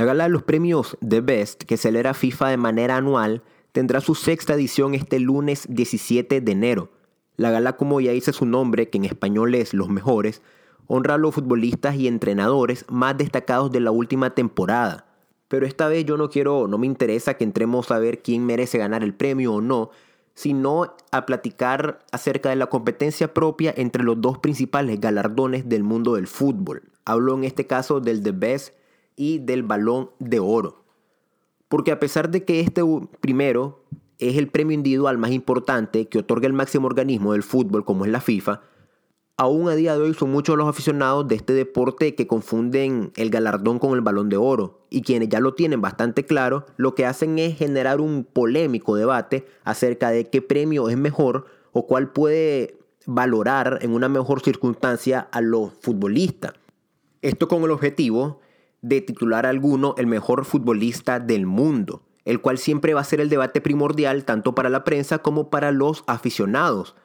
La gala de los premios The Best, que celebra FIFA de manera anual, tendrá su sexta edición este lunes 17 de enero. La gala, como ya dice su nombre, que en español es Los Mejores, honra a los futbolistas y entrenadores más destacados de la última temporada. Pero esta vez yo no quiero, no me interesa que entremos a ver quién merece ganar el premio o no, sino a platicar acerca de la competencia propia entre los dos principales galardones del mundo del fútbol. Hablo en este caso del The Best y del Balón de Oro. Porque a pesar de que este primero es el premio individual más importante que otorga el máximo organismo del fútbol como es la FIFA, aún a día de hoy son muchos los aficionados de este deporte que confunden el galardón con el balón de oro y quienes ya lo tienen bastante claro lo que hacen es generar un polémico debate acerca de qué premio es mejor o cuál puede valorar en una mejor circunstancia a los futbolistas. Esto con el objetivo de titular alguno el mejor futbolista del mundo, el cual siempre va a ser el debate primordial tanto para la prensa como para los aficionados.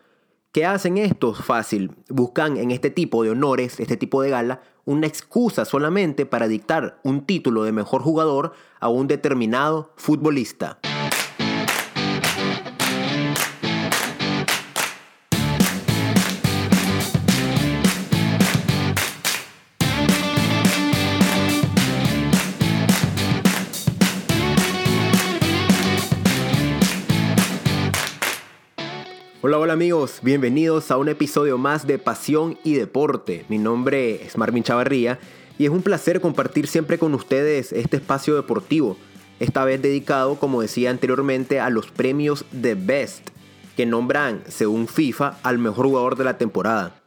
¿Qué hacen estos? Fácil, buscan en este tipo de honores, este tipo de gala, una excusa solamente para dictar un título de mejor jugador a un determinado futbolista. Hola, amigos, bienvenidos a un episodio más de Pasión y Deporte. Mi nombre es Marvin Chavarría y es un placer compartir siempre con ustedes este espacio deportivo, esta vez dedicado, como decía anteriormente, a los premios The Best, que nombran, según FIFA, al mejor jugador de la temporada.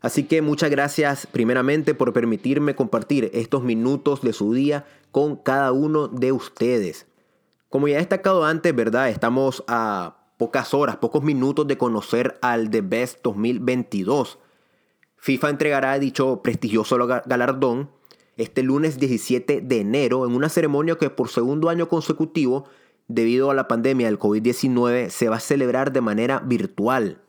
Así que muchas gracias primeramente por permitirme compartir estos minutos de su día con cada uno de ustedes. Como ya he destacado antes, ¿verdad? Estamos a pocas horas, pocos minutos de conocer al The Best 2022. FIFA entregará dicho prestigioso galardón este lunes 17 de enero en una ceremonia que por segundo año consecutivo, debido a la pandemia del COVID-19, se va a celebrar de manera virtual.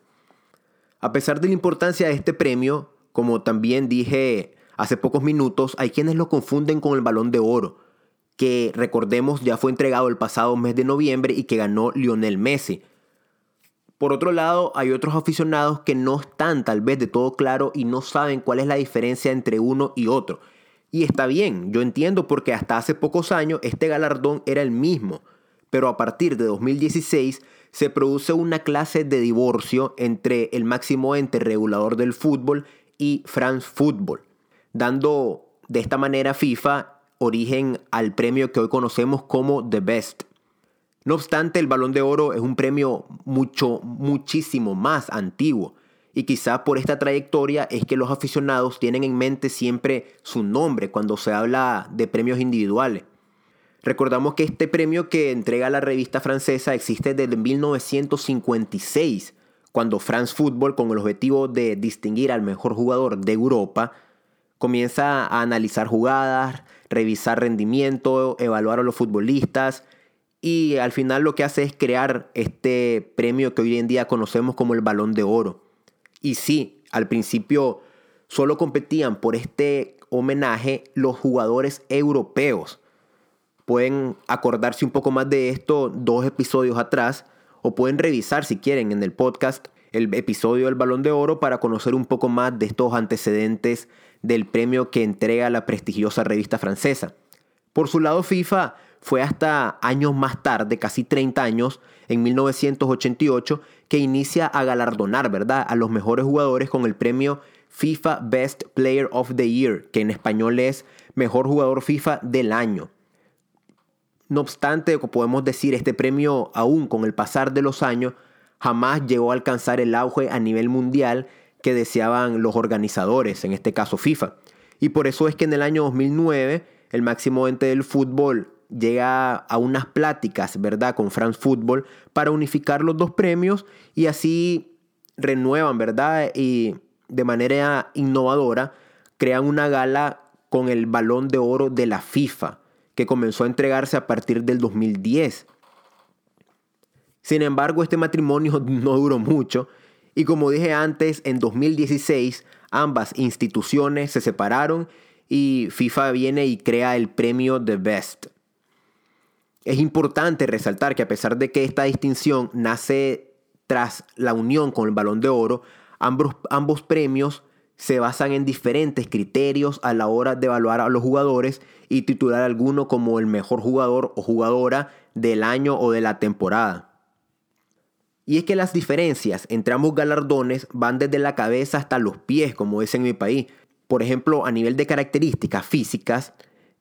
A pesar de la importancia de este premio, como también dije hace pocos minutos, hay quienes lo confunden con el balón de oro, que recordemos ya fue entregado el pasado mes de noviembre y que ganó Lionel Messi. Por otro lado, hay otros aficionados que no están tal vez de todo claro y no saben cuál es la diferencia entre uno y otro. Y está bien, yo entiendo porque hasta hace pocos años este galardón era el mismo, pero a partir de 2016 se produce una clase de divorcio entre el máximo ente regulador del fútbol y France Football, dando de esta manera FIFA origen al premio que hoy conocemos como The Best. No obstante, el balón de oro es un premio mucho, muchísimo más antiguo. Y quizá por esta trayectoria es que los aficionados tienen en mente siempre su nombre cuando se habla de premios individuales. Recordamos que este premio que entrega la revista francesa existe desde 1956, cuando France Football, con el objetivo de distinguir al mejor jugador de Europa, comienza a analizar jugadas, revisar rendimiento, evaluar a los futbolistas y al final lo que hace es crear este premio que hoy en día conocemos como el balón de oro. Y sí, al principio solo competían por este homenaje los jugadores europeos. Pueden acordarse un poco más de esto dos episodios atrás o pueden revisar si quieren en el podcast el episodio del balón de oro para conocer un poco más de estos antecedentes del premio que entrega la prestigiosa revista francesa. Por su lado FIFA fue hasta años más tarde, casi 30 años, en 1988, que inicia a galardonar, ¿verdad?, a los mejores jugadores con el premio FIFA Best Player of the Year, que en español es Mejor Jugador FIFA del Año. No obstante, podemos decir, este premio aún con el pasar de los años jamás llegó a alcanzar el auge a nivel mundial que deseaban los organizadores, en este caso FIFA. Y por eso es que en el año 2009 el máximo ente del fútbol llega a unas pláticas, ¿verdad?, con France Football para unificar los dos premios y así renuevan, ¿verdad? Y de manera innovadora crean una gala con el balón de oro de la FIFA, que comenzó a entregarse a partir del 2010. Sin embargo, este matrimonio no duró mucho y como dije antes, en 2016 ambas instituciones se separaron y FIFA viene y crea el premio The Best. Es importante resaltar que a pesar de que esta distinción nace tras la unión con el balón de oro, ambos, premios se basan en diferentes criterios a la hora de evaluar a los jugadores y titular a alguno como el mejor jugador o jugadora del año o de la temporada. Y es que las diferencias entre ambos galardones van desde la cabeza hasta los pies, como es en mi país. Por ejemplo, a nivel de características físicas,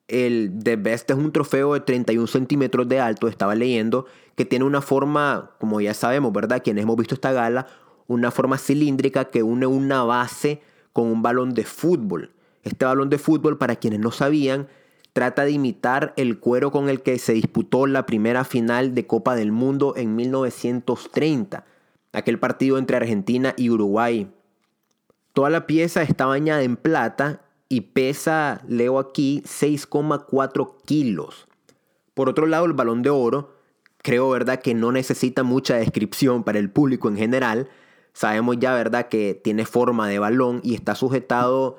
el The Best es un trofeo de 31 centímetros de alto, estaba leyendo, que tiene una forma, como ya sabemos, ¿verdad? Quienes hemos visto esta gala, una forma cilíndrica que une una base con un balón de fútbol. Este balón de fútbol, para quienes no sabían, trata de imitar el cuero con el que se disputó la primera final de Copa del Mundo en 1930, aquel partido entre Argentina y Uruguay. Toda la pieza está bañada en plata y pesa, leo aquí, 6,4 kilos. Por otro lado, el balón de oro, creo verdad que no necesita mucha descripción para el público en general, Sabemos ya, ¿verdad?, que tiene forma de balón y está sujetado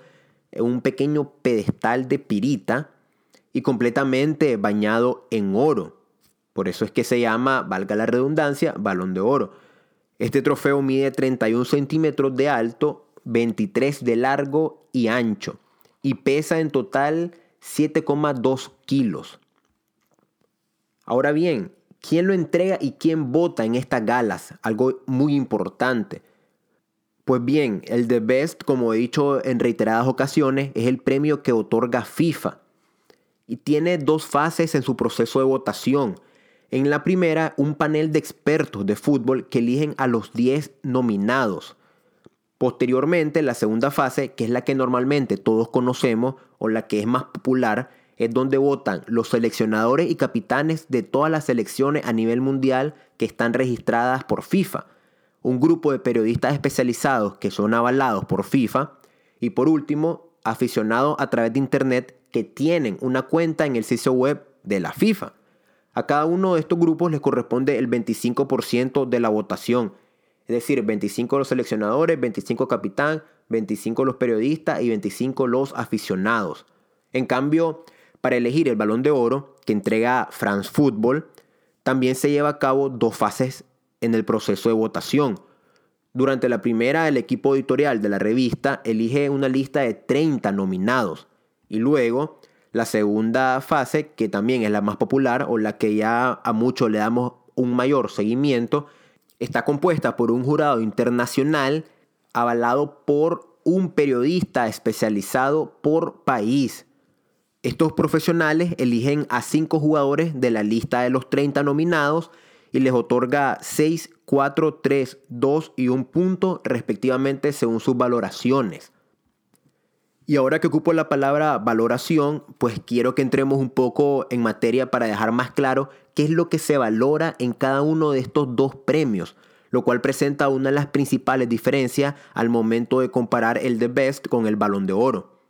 en un pequeño pedestal de pirita y completamente bañado en oro. Por eso es que se llama, valga la redundancia, balón de oro. Este trofeo mide 31 centímetros de alto, 23 de largo y ancho y pesa en total 7,2 kilos. Ahora bien, ¿Quién lo entrega y quién vota en estas galas? Algo muy importante. Pues bien, el The Best, como he dicho en reiteradas ocasiones, es el premio que otorga FIFA y tiene dos fases en su proceso de votación. En la primera, un panel de expertos de fútbol que eligen a los 10 nominados. Posteriormente, la segunda fase, que es la que normalmente todos conocemos o la que es más popular, es donde votan los seleccionadores y capitanes de todas las selecciones a nivel mundial que están registradas por FIFA, un grupo de periodistas especializados que son avalados por FIFA. Y por último, aficionados a través de Internet que tienen una cuenta en el sitio web de la FIFA. A cada uno de estos grupos les corresponde el 25% de la votación, es decir, 25 los seleccionadores, 25 capitán, 25 los periodistas y 25 los aficionados. En cambio, para elegir el balón de oro que entrega France Football, también se lleva a cabo dos fases en el proceso de votación. Durante la primera, el equipo editorial de la revista elige una lista de 30 nominados. Y luego, la segunda fase, que también es la más popular o la que ya a muchos le damos un mayor seguimiento, está compuesta por un jurado internacional avalado por un periodista especializado por país. Estos profesionales eligen a 5 jugadores de la lista de los 30 nominados y les otorga 6, 4, 3, 2 y 1 punto respectivamente según sus valoraciones. Y ahora que ocupo la palabra valoración, pues quiero que entremos un poco en materia para dejar más claro qué es lo que se valora en cada uno de estos dos premios, lo cual presenta una de las principales diferencias al momento de comparar el The Best con el Balón de Oro.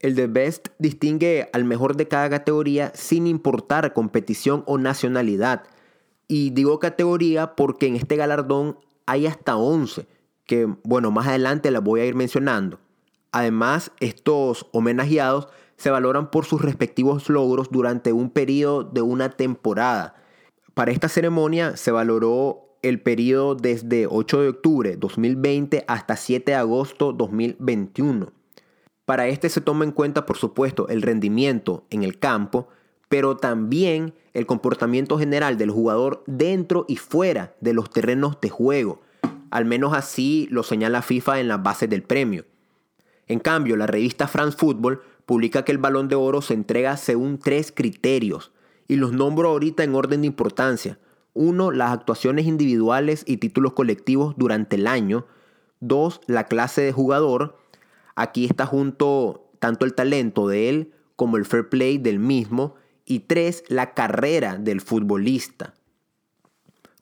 El The Best distingue al mejor de cada categoría sin importar competición o nacionalidad. Y digo categoría porque en este galardón hay hasta 11, que bueno, más adelante las voy a ir mencionando. Además, estos homenajeados se valoran por sus respectivos logros durante un periodo de una temporada. Para esta ceremonia se valoró el periodo desde 8 de octubre 2020 hasta 7 de agosto 2021. Para este se toma en cuenta, por supuesto, el rendimiento en el campo, pero también el comportamiento general del jugador dentro y fuera de los terrenos de juego. Al menos así lo señala FIFA en las bases del premio. En cambio, la revista France Football publica que el balón de oro se entrega según tres criterios, y los nombro ahorita en orden de importancia. Uno, las actuaciones individuales y títulos colectivos durante el año. Dos, la clase de jugador. Aquí está junto tanto el talento de él como el fair play del mismo. Y tres, la carrera del futbolista.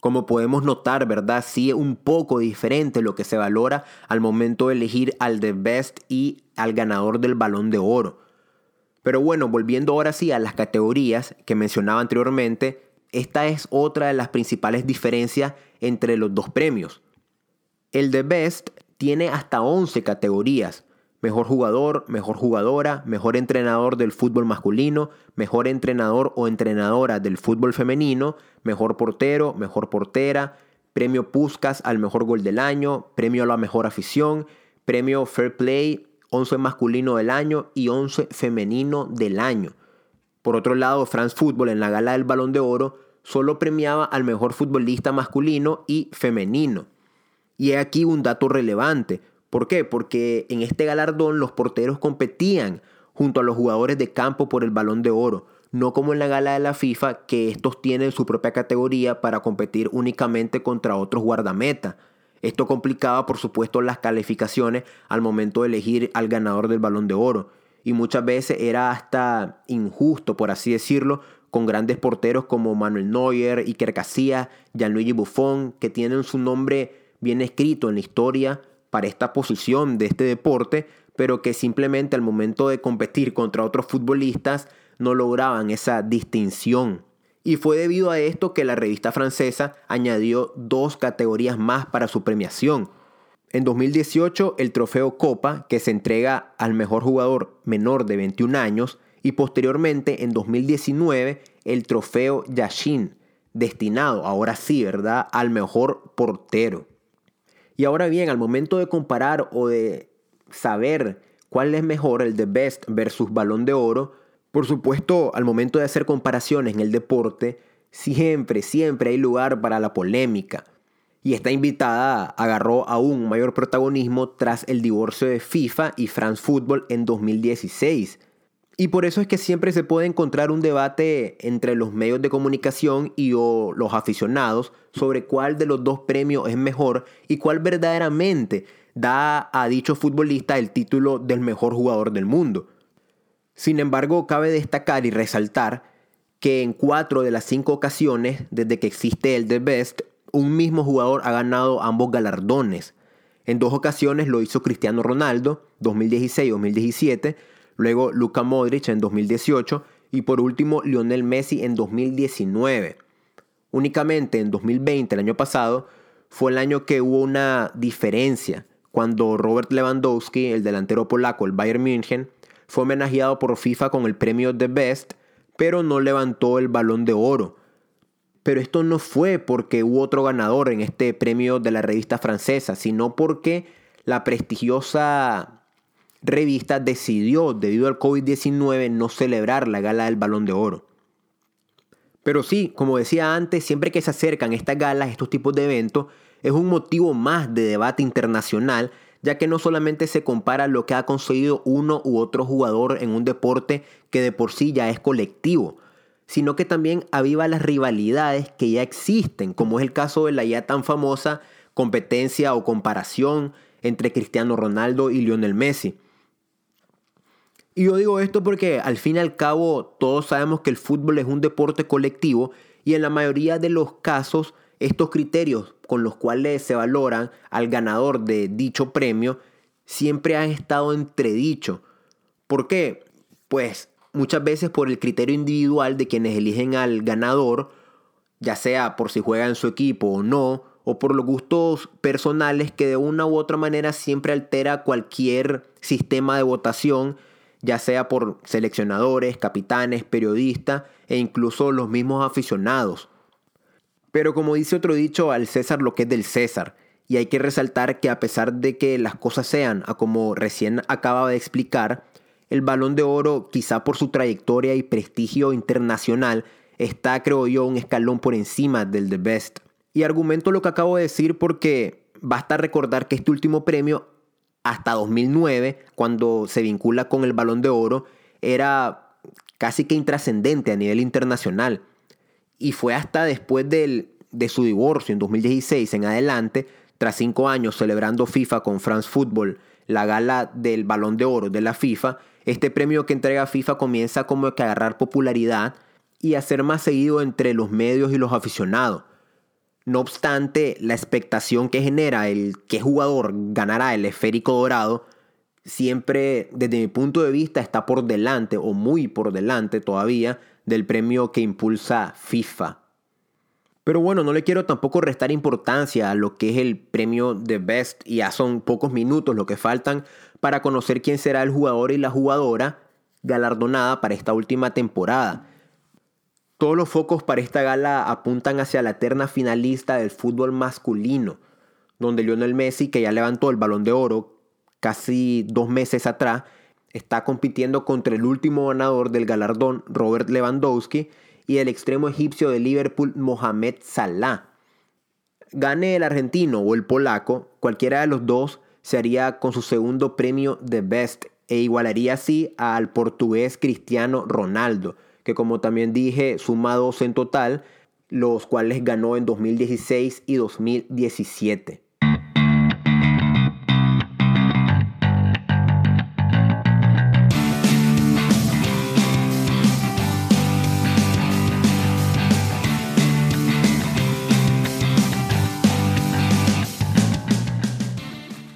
Como podemos notar, ¿verdad? Sí es un poco diferente lo que se valora al momento de elegir al The Best y al ganador del balón de oro. Pero bueno, volviendo ahora sí a las categorías que mencionaba anteriormente, esta es otra de las principales diferencias entre los dos premios. El The Best tiene hasta 11 categorías, mejor jugador, mejor jugadora, mejor entrenador del fútbol masculino, mejor entrenador o entrenadora del fútbol femenino, mejor portero, mejor portera, premio Puskas al mejor gol del año, premio a la mejor afición, premio Fair Play, 11 masculino del año y 11 femenino del año. Por otro lado, France Football en la gala del Balón de Oro solo premiaba al mejor futbolista masculino y femenino. Y he aquí un dato relevante. ¿Por qué? Porque en este galardón los porteros competían junto a los jugadores de campo por el balón de oro, no como en la gala de la FIFA que estos tienen su propia categoría para competir únicamente contra otros guardameta. Esto complicaba por supuesto las calificaciones al momento de elegir al ganador del balón de oro y muchas veces era hasta injusto, por así decirlo, con grandes porteros como Manuel Neuer, Iker Casillas, Gianluigi Buffon, que tienen su nombre bien escrito en la historia para esta posición de este deporte, pero que simplemente al momento de competir contra otros futbolistas no lograban esa distinción. Y fue debido a esto que la revista francesa añadió dos categorías más para su premiación, en 2018 el trofeo Copa, que se entrega al mejor jugador menor de 21 años, y posteriormente en 2019 el trofeo Yashin, destinado, ahora sí, ¿verdad?, al mejor portero. Y ahora bien, al momento de comparar o de saber cuál es mejor, el de Best versus Balón de Oro, por supuesto, al momento de hacer comparaciones en el deporte, siempre, siempre hay lugar para la polémica y esta invitada agarró aún mayor protagonismo tras el divorcio de FIFA y France Football en 2016. Y por eso es que siempre se puede encontrar un debate entre los medios de comunicación y los aficionados sobre cuál de los dos premios es mejor y cuál verdaderamente da a dicho futbolista el título del mejor jugador del mundo. Sin embargo, cabe destacar y resaltar que en cuatro de las cinco ocasiones desde que existe el The Best, un mismo jugador ha ganado ambos galardones. En dos ocasiones lo hizo Cristiano Ronaldo, 2016-2017, luego Luka Modric en 2018 y por último Lionel Messi en 2019. Únicamente en 2020, el año pasado, fue el año que hubo una diferencia cuando Robert Lewandowski, el delantero polaco, el Bayern München, fue homenajeado por FIFA con el premio The Best, pero no levantó el balón de oro pero esto no fue porque hubo otro ganador en este premio de la revista francesa, sino porque la prestigiosa revista decidió, debido al COVID-19, no celebrar la gala del balón de oro. Pero sí, como decía antes, siempre que se acercan estas galas, estos tipos de eventos, es un motivo más de debate internacional, ya que no solamente se compara lo que ha conseguido uno u otro jugador en un deporte que de por sí ya es colectivo, sino que también aviva las rivalidades que ya existen, como es el caso de la ya tan famosa competencia o comparación entre Cristiano Ronaldo y Lionel Messi. Y yo digo esto porque al fin y al cabo todos sabemos que el fútbol es un deporte colectivo y en la mayoría de los casos estos criterios con los cuales se valoran al ganador de dicho premio siempre han estado entredicho. ¿Por qué? Pues muchas veces por el criterio individual de quienes eligen al ganador, ya sea por si juega en su equipo o no, o por los gustos personales que de una u otra manera siempre altera cualquier sistema de votación, ya sea por seleccionadores, capitanes, periodistas e incluso los mismos aficionados. Pero como dice otro dicho, al César lo que es del César. Y hay que resaltar que a pesar de que las cosas sean a como recién acaba de explicar, el balón de oro, quizá por su trayectoria y prestigio internacional, está, creo yo, un escalón por encima del The Best. Y argumento lo que acabo de decir porque basta recordar que este último premio, hasta 2009, cuando se vincula con el balón de oro, era casi que intrascendente a nivel internacional. Y fue hasta después de su divorcio en 2016 en adelante, tras cinco años celebrando FIFA con France Football, la gala del balón de oro de la FIFA, este premio que entrega FIFA comienza como que a agarrar popularidad y a ser más seguido entre los medios y los aficionados. No obstante, la expectación que genera el que jugador ganará el esférico dorado siempre, desde mi punto de vista, está por delante o muy por delante todavía del premio que impulsa FIFA. Pero bueno, no le quiero tampoco restar importancia a lo que es el premio de Best y ya son pocos minutos lo que faltan para conocer quién será el jugador y la jugadora galardonada para esta última temporada. Todos los focos para esta gala apuntan hacia la eterna finalista del fútbol masculino, donde Lionel Messi, que ya levantó el balón de oro casi dos meses atrás, está compitiendo contra el último ganador del galardón, Robert Lewandowski, y el extremo egipcio de Liverpool, Mohamed Salah. Gane el argentino o el polaco, cualquiera de los dos se haría con su segundo premio de Best e igualaría así al portugués Cristiano Ronaldo, que como también dije suma dos en total, los cuales ganó en 2016 y 2017.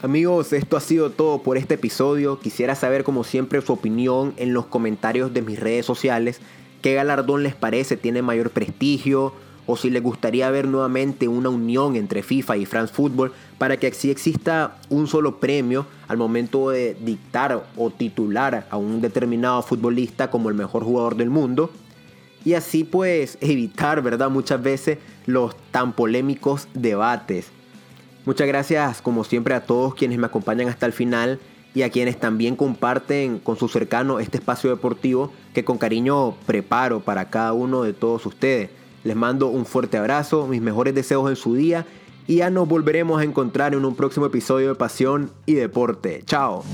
Amigos, esto ha sido todo por este episodio. Quisiera saber como siempre su opinión en los comentarios de mis redes sociales. ¿Qué galardón les parece? ¿Tiene mayor prestigio? ¿O si les gustaría ver nuevamente una unión entre FIFA y France Football para que así exista un solo premio al momento de dictar o titular a un determinado futbolista como el mejor jugador del mundo? Y así pues evitar, ¿verdad? Muchas veces los tan polémicos debates. Muchas gracias como siempre a todos quienes me acompañan hasta el final y a quienes también comparten con su cercano este espacio deportivo que con cariño preparo para cada uno de todos ustedes. Les mando un fuerte abrazo, mis mejores deseos en su día y ya nos volveremos a encontrar en un próximo episodio de Pasión y Deporte. Chao.